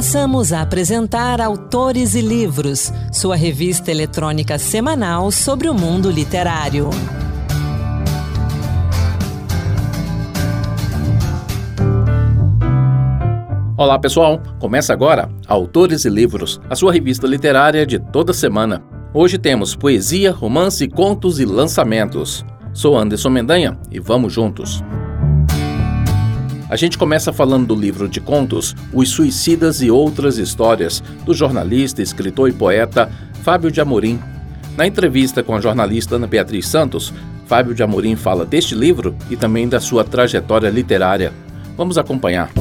Passamos a apresentar Autores e Livros, sua revista eletrônica semanal sobre o mundo literário. Olá pessoal, começa agora Autores e Livros, a sua revista literária de toda semana. Hoje temos poesia, romance, contos e lançamentos. Sou Anderson Mendanha e vamos juntos. A gente começa falando do livro de contos Os Suicidas e Outras Histórias, do jornalista, escritor e poeta Fábio de Amorim. Na entrevista com a jornalista Ana Beatriz Santos, Fábio de Amorim fala deste livro e também da sua trajetória literária. Vamos acompanhar.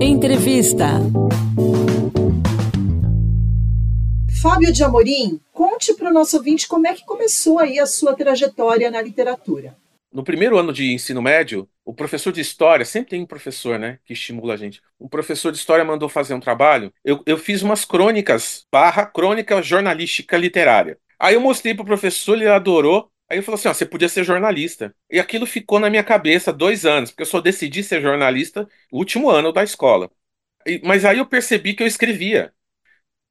Entrevista. Fábio de Amorim, conte para o nosso ouvinte como é que começou aí a sua trajetória na literatura no primeiro ano de ensino médio, o professor de história, sempre tem um professor, né, que estimula a gente. Um professor de história mandou fazer um trabalho. Eu, eu fiz umas crônicas, barra crônica jornalística literária. Aí eu mostrei pro professor, ele adorou. Aí ele falou assim: ó, você podia ser jornalista. E aquilo ficou na minha cabeça dois anos, porque eu só decidi ser jornalista no último ano da escola. E, mas aí eu percebi que eu escrevia.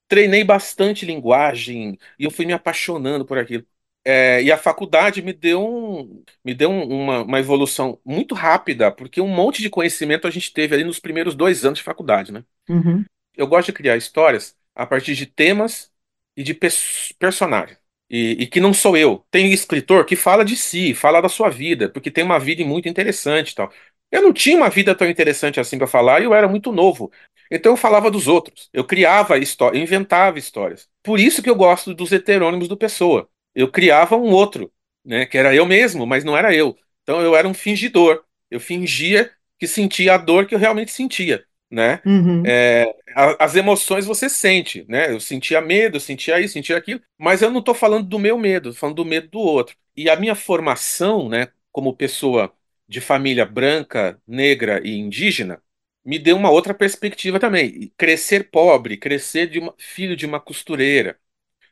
Treinei bastante linguagem e eu fui me apaixonando por aquilo. É, e a faculdade me deu, um, me deu um, uma, uma, evolução muito rápida, porque um monte de conhecimento a gente teve ali nos primeiros dois anos de faculdade, né? Uhum. Eu gosto de criar histórias a partir de temas e de pers personagens. E, e, que não sou eu. Tem escritor que fala de si, fala da sua vida, porque tem uma vida muito interessante e tal. Eu não tinha uma vida tão interessante assim para falar e eu era muito novo. Então eu falava dos outros. Eu criava histórias, inventava histórias. Por isso que eu gosto dos heterônimos do Pessoa eu criava um outro, né, que era eu mesmo, mas não era eu. Então eu era um fingidor. Eu fingia que sentia a dor que eu realmente sentia, né? Uhum. É, a, as emoções você sente, né? Eu sentia medo, eu sentia isso, sentia aquilo, mas eu não estou falando do meu medo, estou falando do medo do outro. E a minha formação, né, como pessoa de família branca, negra e indígena, me deu uma outra perspectiva também. Crescer pobre, crescer de uma, filho de uma costureira,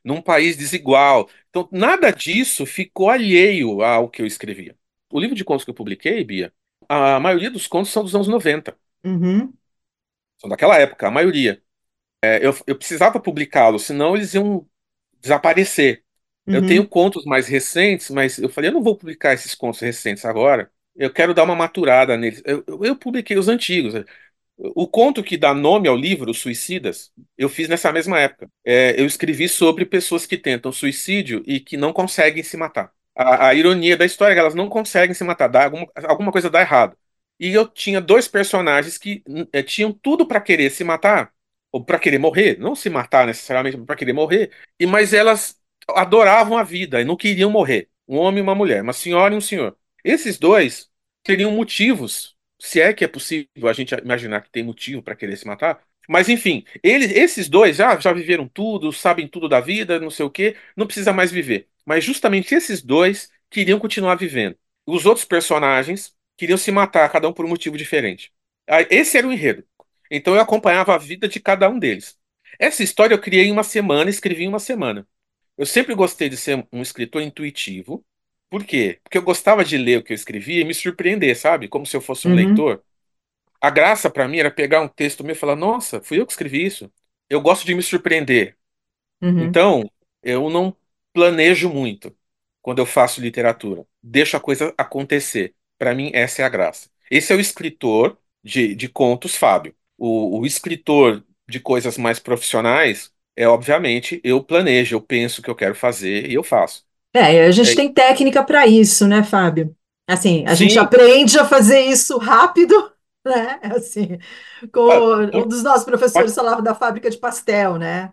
num país desigual. Então, nada disso ficou alheio ao que eu escrevia. O livro de contos que eu publiquei, Bia, a maioria dos contos são dos anos 90. Uhum. São daquela época, a maioria. É, eu, eu precisava publicá-los, senão eles iam desaparecer. Uhum. Eu tenho contos mais recentes, mas eu falei, eu não vou publicar esses contos recentes agora. Eu quero dar uma maturada neles. Eu, eu, eu publiquei os antigos. O conto que dá nome ao livro, Suicidas, eu fiz nessa mesma época. É, eu escrevi sobre pessoas que tentam suicídio e que não conseguem se matar. A, a ironia da história é que elas não conseguem se matar, dá alguma, alguma coisa dá errado. E eu tinha dois personagens que é, tinham tudo para querer se matar, ou para querer morrer, não se matar necessariamente, para querer morrer, e mas elas adoravam a vida e não queriam morrer. Um homem e uma mulher, uma senhora e um senhor. Esses dois teriam motivos se é que é possível a gente imaginar que tem motivo para querer se matar. Mas enfim, eles, esses dois já, já viveram tudo, sabem tudo da vida, não sei o quê, não precisa mais viver. Mas justamente esses dois queriam continuar vivendo. Os outros personagens queriam se matar, cada um por um motivo diferente. Esse era o enredo. Então eu acompanhava a vida de cada um deles. Essa história eu criei em uma semana, escrevi em uma semana. Eu sempre gostei de ser um escritor intuitivo, por quê? Porque eu gostava de ler o que eu escrevia e me surpreender, sabe? Como se eu fosse um Uhum. leitor. A graça para mim era pegar um texto meu e falar: Nossa, fui eu que escrevi isso. Eu gosto de me surpreender. Uhum. Então, eu não planejo muito quando eu faço literatura. Deixo a coisa acontecer. Para mim, essa é a graça. Esse é o escritor de, de contos, Fábio. O, o escritor de coisas mais profissionais é, obviamente, eu planejo, eu penso o que eu quero fazer e eu faço. É, a gente É, tem técnica para isso, né, Fábio? Assim, a gente sim, aprende a fazer isso rápido, né? Assim, com ah, um dos nossos pode professores falava da fábrica de pastel, né?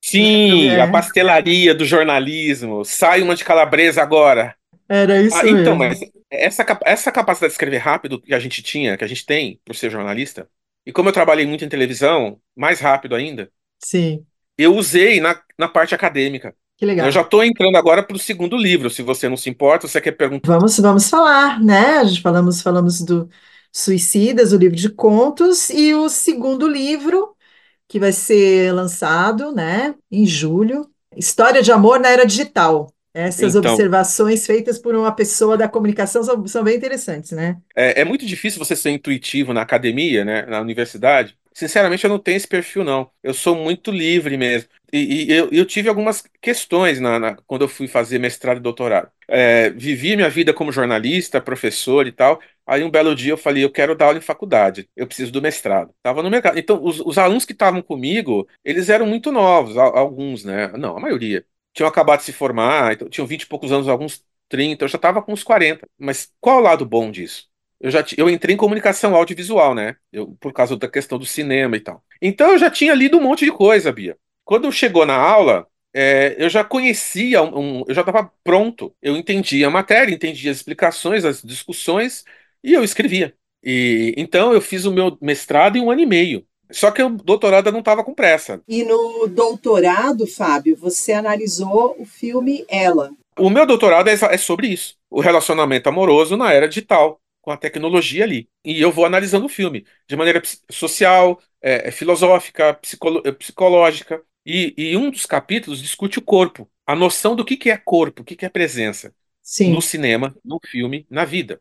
Sim, a É, pastelaria do jornalismo. Sai uma de calabresa agora. era Ah, isso então, mesmo. mas essa, essa capacidade de escrever rápido que a gente tinha, que a gente tem por ser jornalista, e como eu trabalhei muito em televisão, mais rápido ainda, Sim, eu usei na, na parte acadêmica. Que Eu já legal. estou entrando agora para o segundo livro, se você não se importa, você quer perguntar. Vamos, vamos falar, né? A gente falamos, falamos do Suicidas, o livro de contos, e o segundo livro, que vai ser lançado, né, em julho, História de Amor na Era Digital. Essas então, observações feitas por uma pessoa da comunicação são, são bem interessantes, né? É, é, muito difícil você ser intuitivo na academia, né, na universidade. Sinceramente, eu não tenho esse perfil, não. Eu sou muito livre mesmo. E, e eu, eu, tive algumas questões na, na, quando eu fui fazer mestrado e doutorado. É, vivi minha vida como jornalista, professor e tal. Aí um belo dia eu falei, eu quero dar aula em faculdade, eu preciso do mestrado. Tava no mercado. Então, os, os alunos que estavam comigo, eles eram muito novos, alguns, né? Não, a maioria tinham acabado de se formar, então, tinham 20 e poucos anos, alguns 30, eu já estava com uns 40. Mas qual o lado bom disso? Eu já eu entrei em comunicação audiovisual, né? Eu, por causa da questão do cinema e tal. Então eu já tinha lido um monte de coisa, Bia. Quando chegou na aula, é, eu já conhecia, um, eu já estava pronto. Eu entendia a matéria, entendia as explicações, as discussões, e eu escrevia. E então eu fiz o meu mestrado em um ano e meio. Só que o doutorado não estava com pressa. E no doutorado, Fábio, você analisou o filme Ela. O meu doutorado é, é sobre isso. O relacionamento amoroso na era digital, com a tecnologia ali. E eu vou analisando o filme de maneira social, é, é filosófica, psicolo é, psicológica. E, e, um dos capítulos discute o corpo, a noção do que, que é corpo, o que, que é presença Sim. no cinema, no filme, na vida.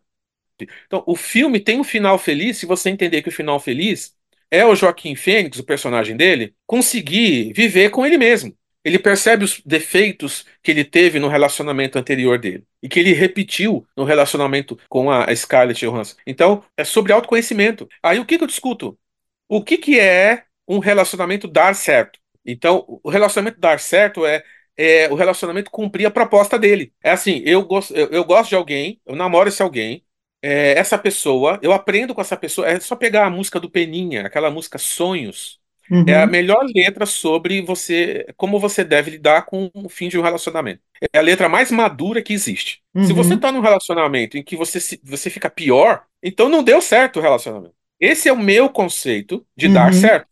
Então, o filme tem um final feliz se você entender que o final feliz é o Joaquim Fênix, o personagem dele, conseguir viver com ele mesmo. Ele percebe os defeitos que ele teve no relacionamento anterior dele e que ele repetiu no relacionamento com a Scarlett Johansson. Então, é sobre autoconhecimento. Aí o que, que eu discuto? O que, que é um relacionamento dar certo? Então, o relacionamento dar certo é, é o relacionamento cumprir a proposta dele. É assim, eu gosto, eu, eu gosto de alguém, eu namoro esse alguém, é, essa pessoa, eu aprendo com essa pessoa. É só pegar a música do Peninha, aquela música Sonhos. Uhum. É a uhum. melhor letra sobre você, como você deve lidar com o fim de um relacionamento. É a letra mais madura que existe. Uhum. Se você está num relacionamento em que você, se, você fica pior, então não deu certo o relacionamento. Esse é o meu conceito de uhum. dar certo.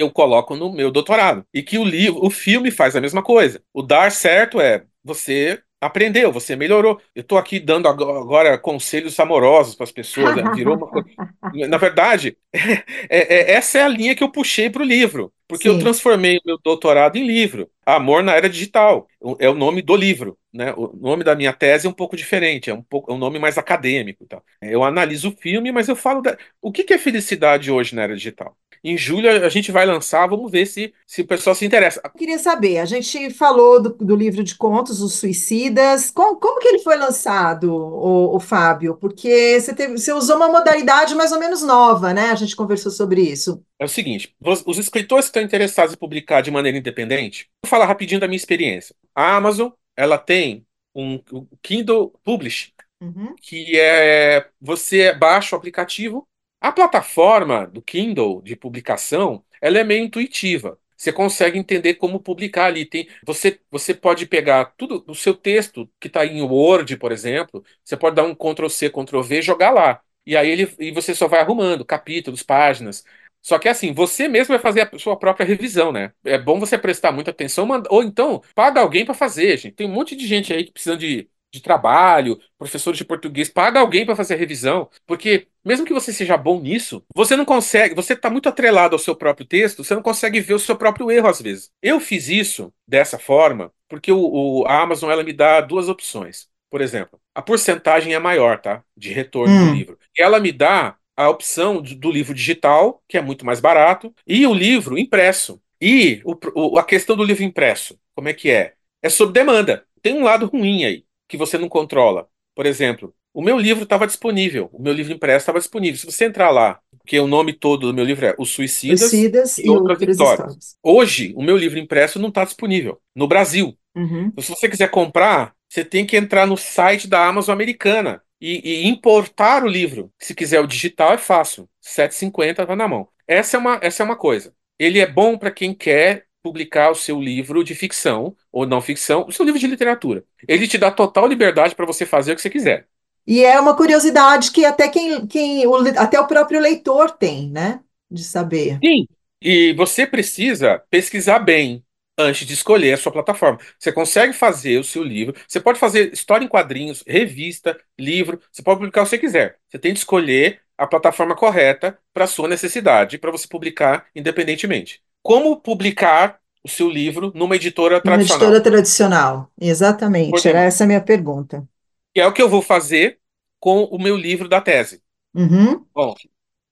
Eu coloco no meu doutorado. E que o livro, o filme faz a mesma coisa. O dar certo é você aprendeu, você melhorou. Eu estou aqui dando agora conselhos amorosos para as pessoas. Né? Virou uma coisa... Na verdade, é, é, essa é a linha que eu puxei para o livro, porque Sim. eu transformei o meu doutorado em livro. Amor na Era Digital é o nome do livro. Né? O nome da minha tese é um pouco diferente, é um, pouco, é um nome mais acadêmico. Então. Eu analiso o filme, mas eu falo da... o que, que é felicidade hoje na era digital. Em julho a gente vai lançar, vamos ver se, se o pessoal se interessa. Eu queria saber, a gente falou do, do livro de contos, Os Suicidas. Como, como que ele foi lançado, o, o Fábio? Porque você, teve, você usou uma modalidade mais ou menos nova, né? A gente conversou sobre isso. É o seguinte: os escritores que estão interessados em publicar de maneira independente, vou falar rapidinho da minha experiência. A Amazon, ela tem um, um Kindle Publish, uhum. que é você baixa o aplicativo a plataforma do Kindle de publicação, ela é meio intuitiva. Você consegue entender como publicar ali. Tem, você, você pode pegar tudo o seu texto que está em Word, por exemplo, você pode dar um Ctrl C, Ctrl V e jogar lá. E aí ele, e você só vai arrumando capítulos, páginas. Só que assim, você mesmo vai fazer a sua própria revisão, né? É bom você prestar muita atenção, ou então paga alguém para fazer, gente. Tem um monte de gente aí que precisa de de trabalho, professores de português, paga alguém para fazer a revisão, porque mesmo que você seja bom nisso, você não consegue, você está muito atrelado ao seu próprio texto, você não consegue ver o seu próprio erro às vezes. Eu fiz isso dessa forma porque o, o a Amazon ela me dá duas opções. Por exemplo, a porcentagem é maior, tá? De retorno hum. do livro. Ela me dá a opção do, livro digital, que é muito mais barato, e o livro impresso. E o, o, a questão do livro impresso, como é que é? É sob demanda. Tem um lado ruim aí que você não controla. Por exemplo, o meu livro estava disponível, o meu livro impresso estava disponível. Se você entrar lá, porque o nome todo do meu livro é Os Suicidas, Suicidas e, e Outras Vitórias. Hoje, o meu livro impresso não está disponível no Brasil. Uhum. Então, se você quiser comprar, você tem que entrar no site da Amazon americana e, e importar o livro. Se quiser o digital, é fácil. 7,50 vai na mão. Essa é uma, essa é uma coisa. Ele é bom para quem quer publicar o seu livro de ficção ou não ficção, o seu livro de literatura. Ele te dá total liberdade para você fazer o que você quiser. E é uma curiosidade que até quem, quem o, até o próprio leitor tem, né? De saber. Sim. E você precisa pesquisar bem antes de escolher a sua plataforma. Você consegue fazer o seu livro, você pode fazer história em quadrinhos, revista, livro, você pode publicar o que você quiser. Você tem que escolher a plataforma correta para a sua necessidade, para você publicar independentemente como publicar o seu livro numa editora tradicional. Uma editora tradicional, exatamente. Era essa a minha pergunta. Que é o que eu vou fazer com o meu livro da tese. Uhum. Bom,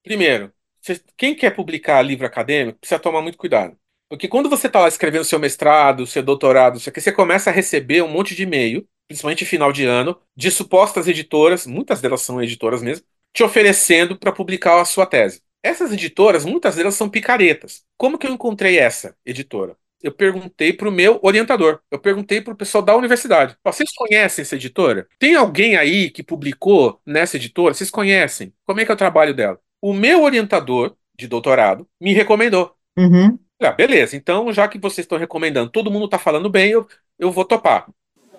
primeiro, quem quer publicar livro acadêmico precisa tomar muito cuidado. Porque quando você está lá escrevendo seu mestrado, seu doutorado, isso aqui, você começa a receber um monte de e-mail, principalmente final de ano, de supostas editoras, muitas delas são editoras mesmo, te oferecendo para publicar a sua tese. Essas editoras, muitas delas são picaretas. Como que eu encontrei essa editora? Eu perguntei para o meu orientador, eu perguntei para o pessoal da universidade. Vocês conhecem essa editora? Tem alguém aí que publicou nessa editora? Vocês conhecem? Como é que é o trabalho dela? O meu orientador de doutorado me recomendou. Uhum. Ah, beleza, então já que vocês estão recomendando, todo mundo está falando bem, eu, eu vou topar.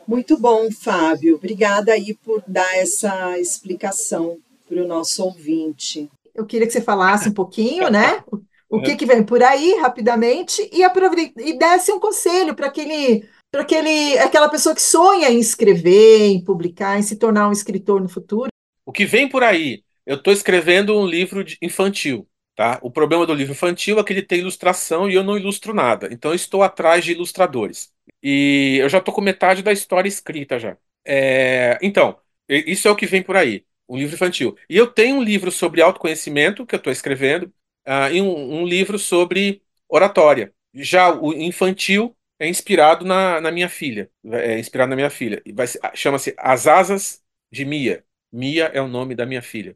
Muito bom, Fábio. Obrigada aí por dar essa explicação para o nosso ouvinte. Eu queria que você falasse um pouquinho, né? O que, que vem por aí, rapidamente, e, e desse um conselho para aquele, para aquele, aquela pessoa que sonha em escrever, em publicar, em se tornar um escritor no futuro. O que vem por aí? Eu estou escrevendo um livro infantil. Tá? O problema do livro infantil é que ele tem ilustração e eu não ilustro nada. Então eu estou atrás de ilustradores. E eu já estou com metade da história escrita já. É... Então, isso é o que vem por aí. Um livro infantil. E eu tenho um livro sobre autoconhecimento que eu estou escrevendo uh, e um, um, livro sobre oratória. Já o infantil é inspirado na, na minha filha. É inspirado na minha filha. Chama-se As Asas de Mia. Mia é o nome da minha filha.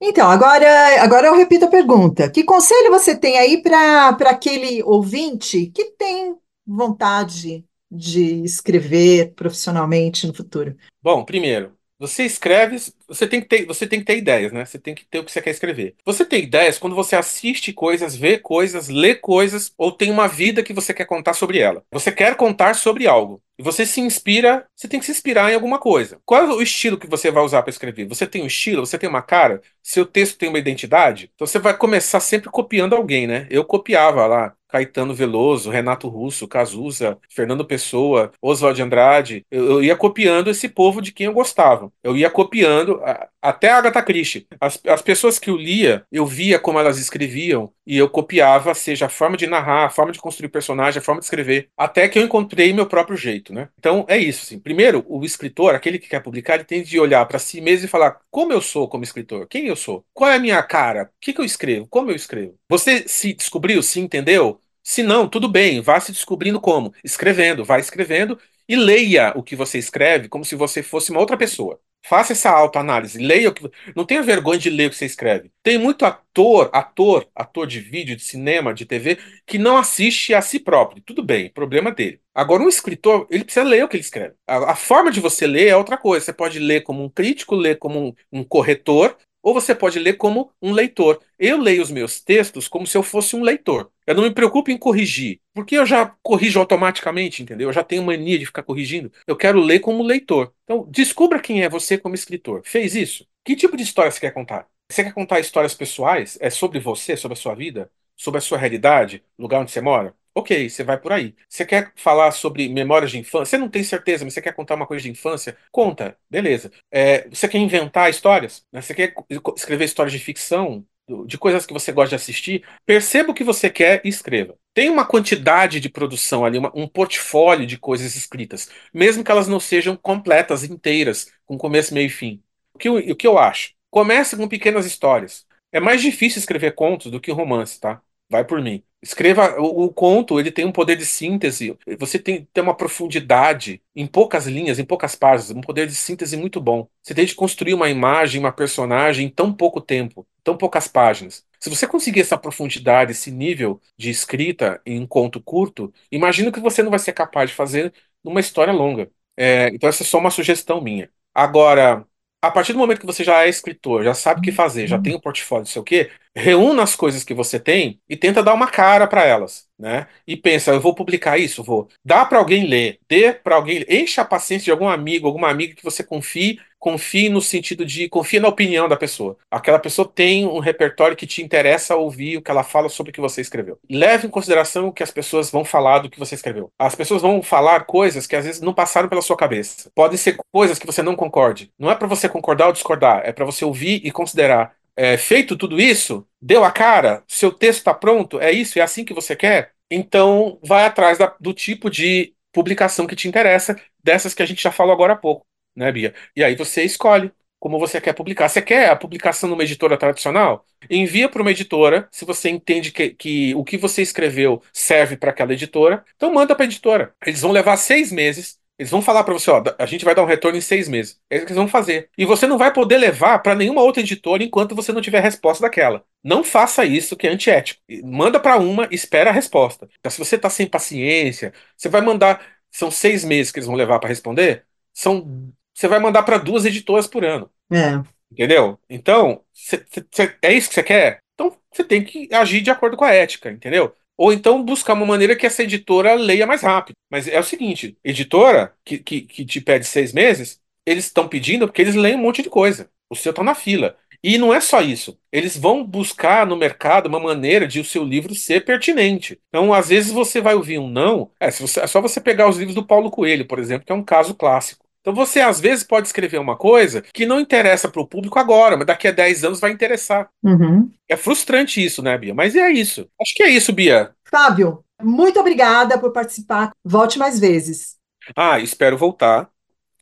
Então, agora, agora eu repito a pergunta. Que conselho você tem aí para aquele ouvinte que tem vontade de escrever profissionalmente no futuro? Bom, primeiro, você escreve, você tem que ter, você tem que ter ideias, né? Você tem que ter o que você quer escrever. Você tem ideias quando você assiste coisas, vê coisas, lê coisas ou tem uma vida que você quer contar sobre ela. Você quer contar sobre algo. E você se inspira, você tem que se inspirar em alguma coisa. Qual é o estilo que você vai usar para escrever? Você tem um estilo, você tem uma cara, seu texto tem uma identidade? Então você vai começar sempre copiando alguém, né? Eu copiava lá Caetano Veloso, Renato Russo, Cazuza, Fernando Pessoa, Oswald Andrade. Eu, eu, ia copiando esse povo de quem eu gostava. Eu ia copiando até a Agatha Christie. As, as pessoas que eu lia, eu via como elas escreviam e eu copiava, seja a forma de narrar, a forma de construir personagem, a forma de escrever, até que eu encontrei meu próprio jeito, né? Então é isso, assim. Primeiro, o escritor, aquele que quer publicar, ele tem de olhar para si mesmo e falar como eu sou como escritor, quem eu sou, qual é a minha cara, o que, que eu escrevo, como eu escrevo. Você se descobriu, se entendeu? Se não, tudo bem, vá se descobrindo como? Escrevendo, vá escrevendo e leia o que você escreve como se você fosse uma outra pessoa. Faça essa autoanálise, leia o que. Não tenha vergonha de ler o que você escreve. Tem muito ator, ator, ator de vídeo, de cinema, de TV, que não assiste a si próprio. Tudo bem, problema dele. Agora, um escritor, ele precisa ler o que ele escreve. A, a forma de você ler é outra coisa. Você pode ler como um crítico, ler como um, um corretor, ou você pode ler como um leitor. Eu leio os meus textos como se eu fosse um leitor. Eu não me preocupo em corrigir, porque eu já corrijo automaticamente, entendeu? Eu já tenho mania de ficar corrigindo. Eu quero ler como leitor. Então, descubra quem é você como escritor. Fez isso? Que tipo de história você quer contar? Você quer contar histórias pessoais? É sobre você, sobre a sua vida? Sobre a sua realidade? Lugar onde você mora? Ok, você vai por aí. Você quer falar sobre memórias de infância? Você não tem certeza, mas você quer contar uma coisa de infância? Conta, beleza. É, você quer inventar histórias? Né? Você quer escrever histórias de ficção? De coisas que você gosta de assistir? Perceba o que você quer e escreva. Tem uma quantidade de produção ali, uma, um portfólio de coisas escritas, mesmo que elas não sejam completas, inteiras, com começo, meio e fim. O que, o que eu acho? Comece com pequenas histórias. É mais difícil escrever contos do que romance, tá? Vai por mim. Escreva o, o, conto, ele tem um poder de síntese. Você tem, tem uma profundidade em poucas linhas, em poucas páginas, um poder de síntese muito bom. Você tem de construir uma imagem, uma personagem em tão pouco tempo, tão poucas páginas. Se você conseguir essa profundidade, esse nível de escrita em um conto curto, imagino que você não vai ser capaz de fazer numa história longa. É, então essa é só uma sugestão minha. Agora, a partir do momento que você já é escritor, já sabe o que fazer, já tem um portfólio, não sei o quê, reúna as coisas que você tem e tenta dar uma cara para elas, né? E pensa, eu vou publicar isso, vou. Dá para alguém ler, dê para alguém, encha a paciência de algum amigo, alguma amiga que você confie confie no sentido de confie na opinião da pessoa. Aquela pessoa tem um repertório que te interessa ouvir o que ela fala sobre o que você escreveu. Leve em consideração o que as pessoas vão falar do que você escreveu. As pessoas vão falar coisas que às vezes não passaram pela sua cabeça. Podem ser coisas que você não concorde. Não é para você concordar ou discordar, é para você ouvir e considerar. É, feito tudo isso, deu a cara, seu texto está pronto, é isso, é assim que você quer? Então, vai atrás da, do tipo de publicação que te interessa, dessas que a gente já falou agora há pouco, né, Bia? E aí você escolhe como você quer publicar. Você quer a publicação numa editora tradicional? Envia para uma editora, se você entende que, que o que você escreveu serve para aquela editora, então manda para a editora. Eles vão levar seis meses eles vão falar para você, ó, a gente vai dar um retorno em seis meses. É isso que eles vão fazer. E você não vai poder levar para nenhuma outra editora enquanto você não tiver resposta daquela. Não faça isso, que é antiético. Manda para uma, espera a resposta. Então, se você está sem paciência, você vai mandar. São seis meses que eles vão levar para responder. São, você vai mandar para duas editoras por ano. É. Entendeu? Então, cê, cê, é isso que você quer? Então, você tem que agir de acordo com a ética, entendeu? Ou então buscar uma maneira que essa editora leia mais rápido. Mas é o seguinte: editora que, que, que te pede seis meses, eles estão pedindo porque eles leem um monte de coisa. O seu está na fila. E não é só isso. Eles vão buscar no mercado uma maneira de o seu livro ser pertinente. Então, às vezes, você vai ouvir um não. É, você, é só você pegar os livros do Paulo Coelho, por exemplo, que é um caso clássico. Então você às vezes pode escrever uma coisa que não interessa para o público agora, mas daqui a 10 anos vai interessar. Uhum. É frustrante isso, né, Bia? Mas é isso. Acho que é isso, Bia. Fábio, muito obrigada por participar. Volte mais vezes. Ah, espero voltar.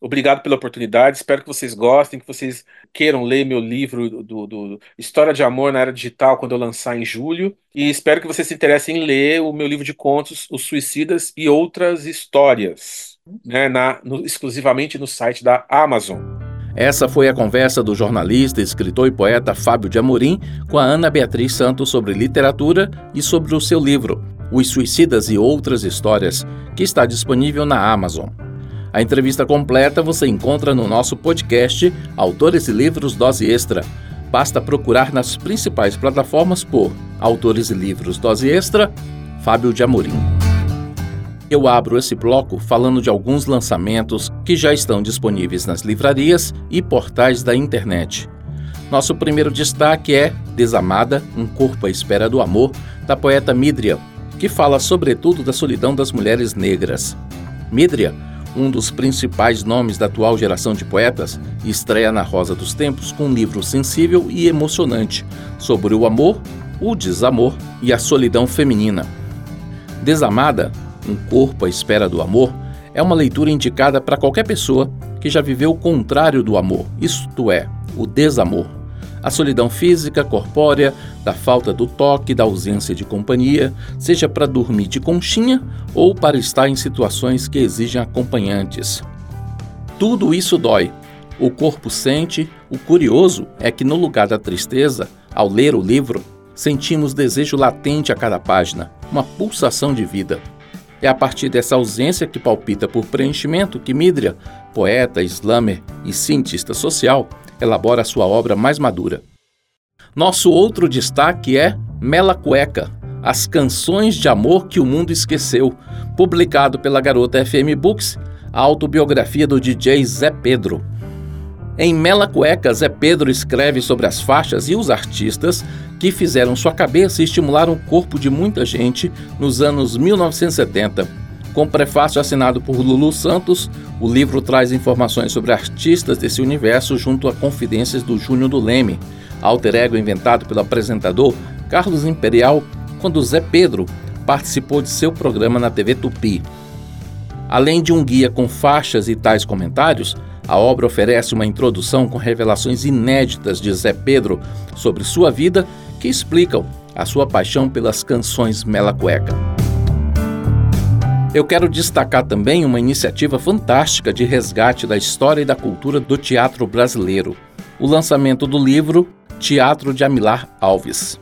Obrigado pela oportunidade. Espero que vocês gostem, que vocês queiram ler meu livro do, do, do, História de Amor na Era Digital quando eu lançar em julho. E espero que vocês se interessem em ler o meu livro de contos, Os Suicidas e Outras Histórias né, na, no, exclusivamente no site da Amazon. Essa foi a conversa do jornalista, escritor e poeta Fábio de Amorim com a Ana Beatriz Santos sobre literatura e sobre o seu livro, Os Suicidas e Outras Histórias, que está disponível na Amazon. A entrevista completa você encontra no nosso podcast Autores e Livros Dose Extra. Basta procurar nas principais plataformas por Autores e Livros Dose Extra, Fábio de Amorim eu abro esse bloco falando de alguns lançamentos que já estão disponíveis nas livrarias e portais da internet. Nosso primeiro destaque é Desamada, um corpo à espera do amor, da poeta Midria, que fala sobretudo da solidão das mulheres negras. Midria, um dos principais nomes da atual geração de poetas, estreia na Rosa dos Tempos com um livro sensível e emocionante sobre o amor, o desamor e a solidão feminina. Desamada um Corpo à Espera do Amor, é uma leitura indicada para qualquer pessoa que já viveu o contrário do amor, isto é, o desamor. A solidão física, corpórea, da falta do toque, da ausência de companhia, seja para dormir de conchinha ou para estar em situações que exigem acompanhantes. Tudo isso dói. O corpo sente, o curioso é que no lugar da tristeza, ao ler o livro, sentimos desejo latente a cada página, uma pulsação de vida. É a partir dessa ausência que palpita por preenchimento que Midria, poeta, slammer e cientista social, elabora sua obra mais madura. Nosso outro destaque é Mela Cueca, As Canções de Amor que o Mundo Esqueceu, publicado pela garota FM Books, a autobiografia do DJ Zé Pedro. Em Mela Cueca, Zé Pedro escreve sobre as faixas e os artistas que fizeram sua cabeça e estimularam o corpo de muita gente nos anos 1970. Com prefácio assinado por Lulu Santos, o livro traz informações sobre artistas desse universo junto a confidências do Júnior do Leme, alter ego inventado pelo apresentador Carlos Imperial quando Zé Pedro participou de seu programa na TV Tupi. Além de um guia com faixas e tais comentários, a obra oferece uma introdução com revelações inéditas de Zé Pedro sobre sua vida que explicam a sua paixão pelas canções Mela Cueca. Eu quero destacar também uma iniciativa fantástica de resgate da história e da cultura do teatro brasileiro. O lançamento do livro Teatro de Amilar Alves.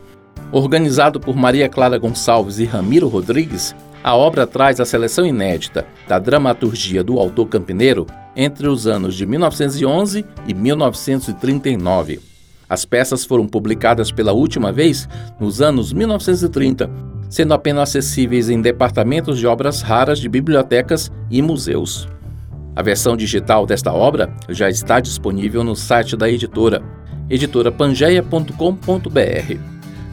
Organizado por Maria Clara Gonçalves e Ramiro Rodrigues, a obra traz a seleção inédita da dramaturgia do autor campineiro entre os anos de 1911 e 1939. As peças foram publicadas pela última vez nos anos 1930, sendo apenas acessíveis em departamentos de obras raras de bibliotecas e museus. A versão digital desta obra já está disponível no site da editora, editorapangeia.com.br.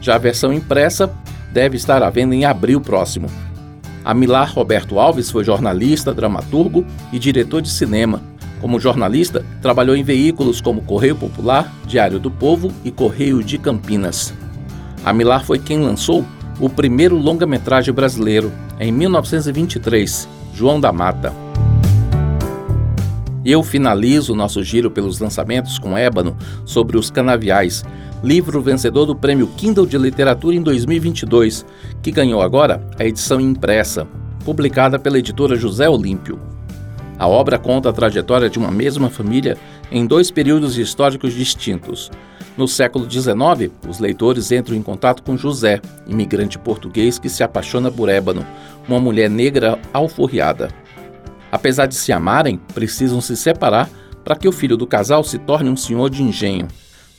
Já a versão impressa deve estar à venda em abril próximo. Amilar Roberto Alves foi jornalista, dramaturgo e diretor de cinema. Como jornalista, trabalhou em veículos como Correio Popular, Diário do Povo e Correio de Campinas. Amilar foi quem lançou o primeiro longa-metragem brasileiro, em 1923, João da Mata. Eu finalizo nosso giro pelos lançamentos com Ébano sobre os canaviais, livro vencedor do Prêmio Kindle de Literatura em 2022, que ganhou agora a edição impressa, publicada pela editora José Olímpio. A obra conta a trajetória de uma mesma família em dois períodos históricos distintos. No século XIX, os leitores entram em contato com José, imigrante português que se apaixona por Ébano, uma mulher negra alforriada. Apesar de se amarem, precisam se separar para que o filho do casal se torne um senhor de engenho.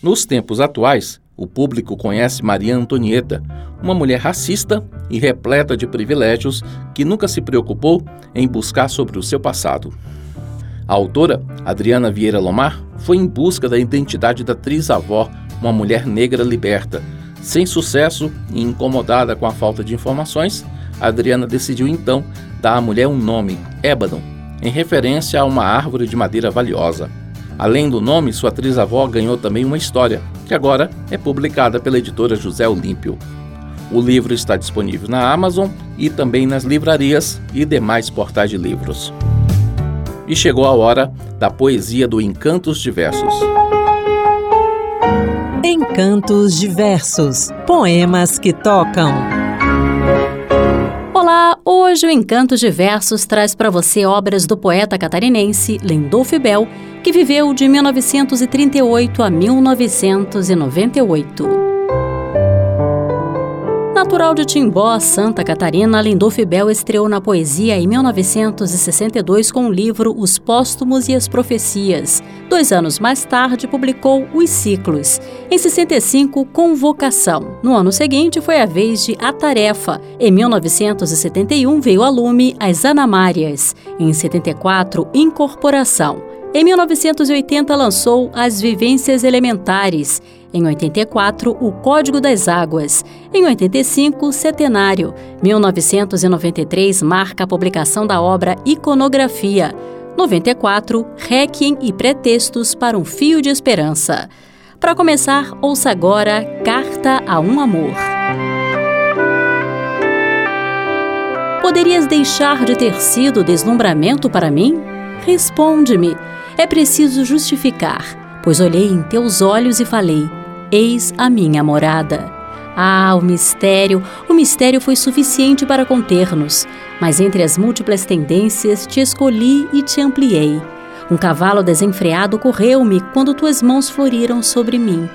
Nos tempos atuais, o público conhece Maria Antonieta, uma mulher racista e repleta de privilégios que nunca se preocupou em buscar sobre o seu passado. A autora, Adriana Vieira Lomar, foi em busca da identidade da atriz-avó, uma mulher negra liberta. Sem sucesso e incomodada com a falta de informações, Adriana decidiu então dar à mulher um nome, Ébano, em referência a uma árvore de madeira valiosa. Além do nome, sua atriz-avó ganhou também uma história, que agora é publicada pela editora José Olímpio. O livro está disponível na Amazon e também nas livrarias e demais portais de livros. E chegou a hora da poesia do Encantos Diversos. Encantos Diversos Poemas que tocam. Olá, hoje o Encantos Diversos traz para você obras do poeta catarinense Lendolf Bell que viveu de 1938 a 1998. Natural de Timbó, Santa Catarina, Lindolf Bell estreou na poesia em 1962 com o livro Os Póstumos e as Profecias. Dois anos mais tarde, publicou Os Ciclos. Em 65, Convocação. No ano seguinte, foi a vez de A Tarefa. Em 1971, veio a lume As Anamárias. Em 74, Incorporação. Em 1980, lançou As Vivências Elementares. Em 84, O Código das Águas. Em 85, Centenário. 1993 marca a publicação da obra Iconografia. 94, Requiem e Pretextos para um Fio de Esperança. Para começar, ouça agora Carta a um Amor. Poderias deixar de ter sido deslumbramento para mim? Responde-me é preciso justificar, pois olhei em teus olhos e falei: Eis a minha morada. Ah, o mistério, o mistério foi suficiente para conter-nos, mas entre as múltiplas tendências te escolhi e te ampliei. Um cavalo desenfreado correu-me quando tuas mãos floriram sobre mim.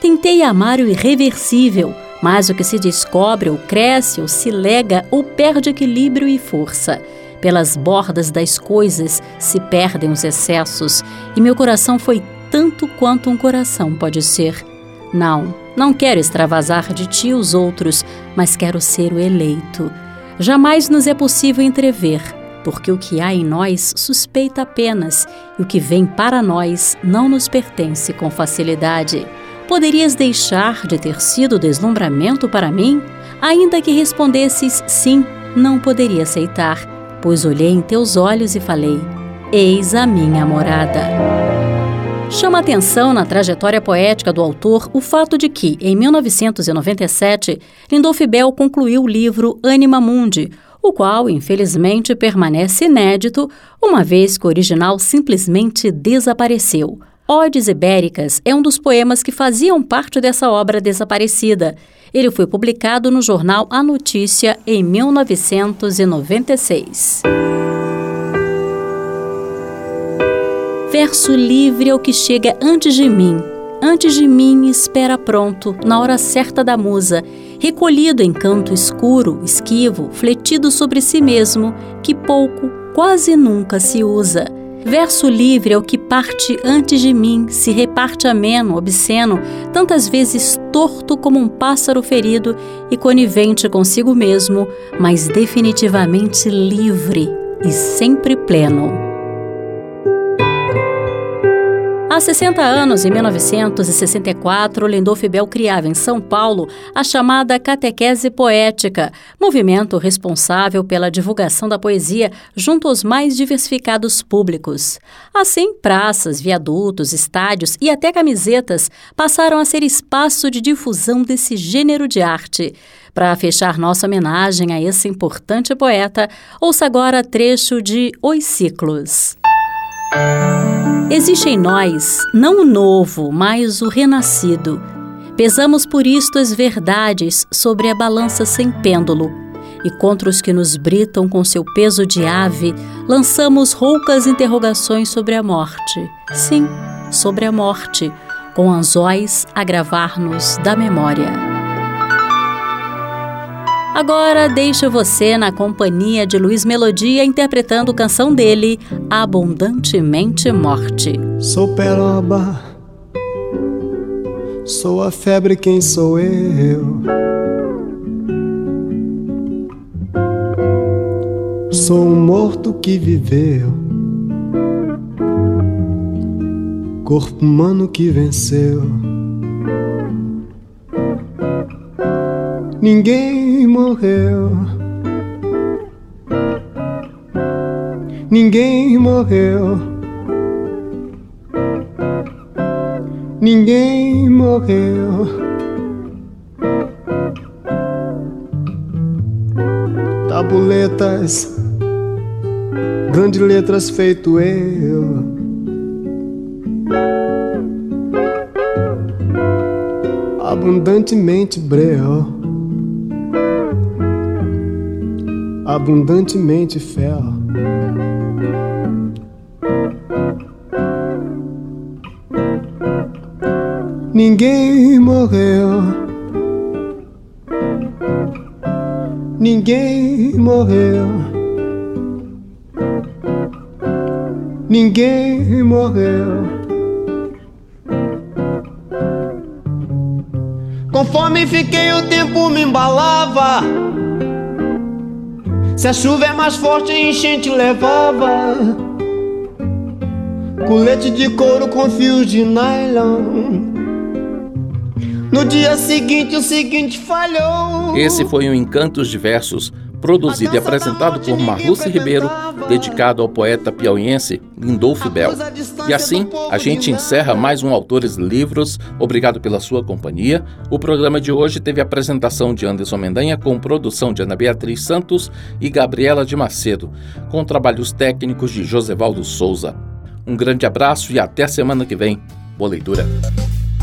Tentei amar o irreversível, mas o que se descobre ou cresce ou se lega ou perde equilíbrio e força. Pelas bordas das coisas se perdem os excessos, e meu coração foi tanto quanto um coração pode ser. Não, não quero extravasar de ti os outros, mas quero ser o eleito. Jamais nos é possível entrever, porque o que há em nós suspeita apenas, e o que vem para nós não nos pertence com facilidade. Poderias deixar de ter sido deslumbramento para mim? Ainda que respondesses sim, não poderia aceitar pois olhei em teus olhos e falei: Eis a minha morada. Chama atenção na trajetória poética do autor o fato de que, em 1997, Lindolf Bell concluiu o livro Anima Mundi, o qual, infelizmente, permanece inédito, uma vez que o original simplesmente desapareceu. Odes Ibéricas é um dos poemas que faziam parte dessa obra desaparecida ele foi publicado no jornal A Notícia em 1996. Verso livre é o que chega antes de mim. Antes de mim espera pronto, na hora certa da musa, recolhido em canto escuro, esquivo, fletido sobre si mesmo, que pouco, quase nunca se usa Verso livre é o que parte antes de mim, se reparte ameno, obsceno, tantas vezes torto como um pássaro ferido e conivente consigo mesmo, mas definitivamente livre e sempre pleno. Há 60 anos, em 1964, Lendolf Bell criava em São Paulo a chamada Catequese Poética, movimento responsável pela divulgação da poesia junto aos mais diversificados públicos. Assim, praças, viadutos, estádios e até camisetas passaram a ser espaço de difusão desse gênero de arte. Para fechar nossa homenagem a esse importante poeta, ouça agora trecho de Os Ciclos. Existe em nós não o novo, mas o renascido. Pesamos por isto as verdades sobre a balança sem pêndulo, e contra os que nos britam com seu peso de ave, lançamos roucas interrogações sobre a morte. Sim, sobre a morte, com anzóis a gravar-nos da memória. Agora deixo você na companhia de Luiz Melodia interpretando canção dele, Abundantemente Morte. Sou peroba, sou a febre, quem sou eu? Sou um morto que viveu, corpo humano que venceu. Ninguém morreu. Ninguém morreu. Ninguém morreu. Tabuletas, grandes letras feito eu. Abundantemente breu. Abundantemente fé. Ninguém morreu. Ninguém morreu. Ninguém morreu. Conforme fiquei, o tempo me embalava. Se a chuva é mais forte, a enchente levava colete de couro com fios de nylon. No dia seguinte, o seguinte falhou. Esse foi o Encantos Diversos produzido e apresentado por Marluce Ribeiro, dedicado ao poeta piauiense Lindolfo Bell. E assim, a gente encerra mais um Autores Livros. Obrigado pela sua companhia. O programa de hoje teve a apresentação de Anderson Mendanha com produção de Ana Beatriz Santos e Gabriela de Macedo, com trabalhos técnicos de Josevaldo Souza. Um grande abraço e até semana que vem. Boa leitura.